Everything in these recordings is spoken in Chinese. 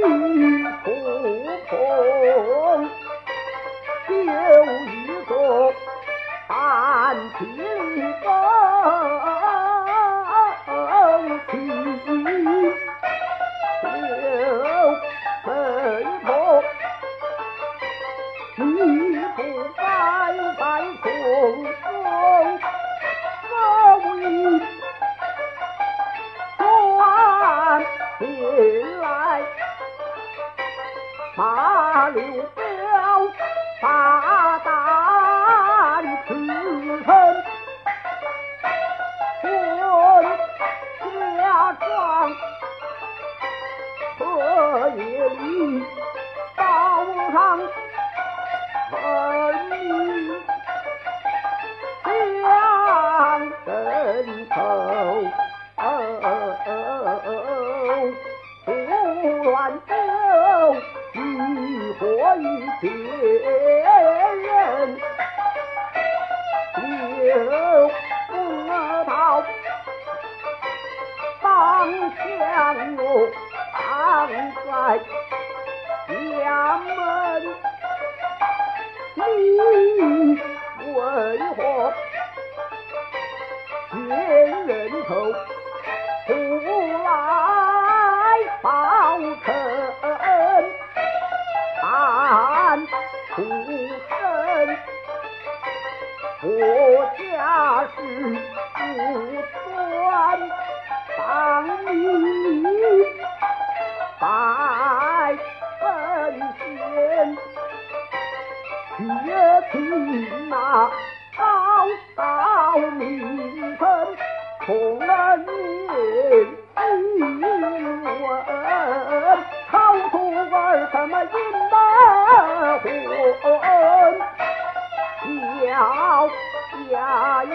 玉壶空，酒已尽，丹青。把刘表把道我与别人就不到方向我躺在家门孤身，我家世不专，当你在分钱，却听那高老名声破恩情！不图儿什么阴德，不恩要加义，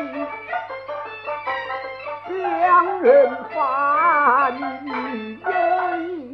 两人反义恩义，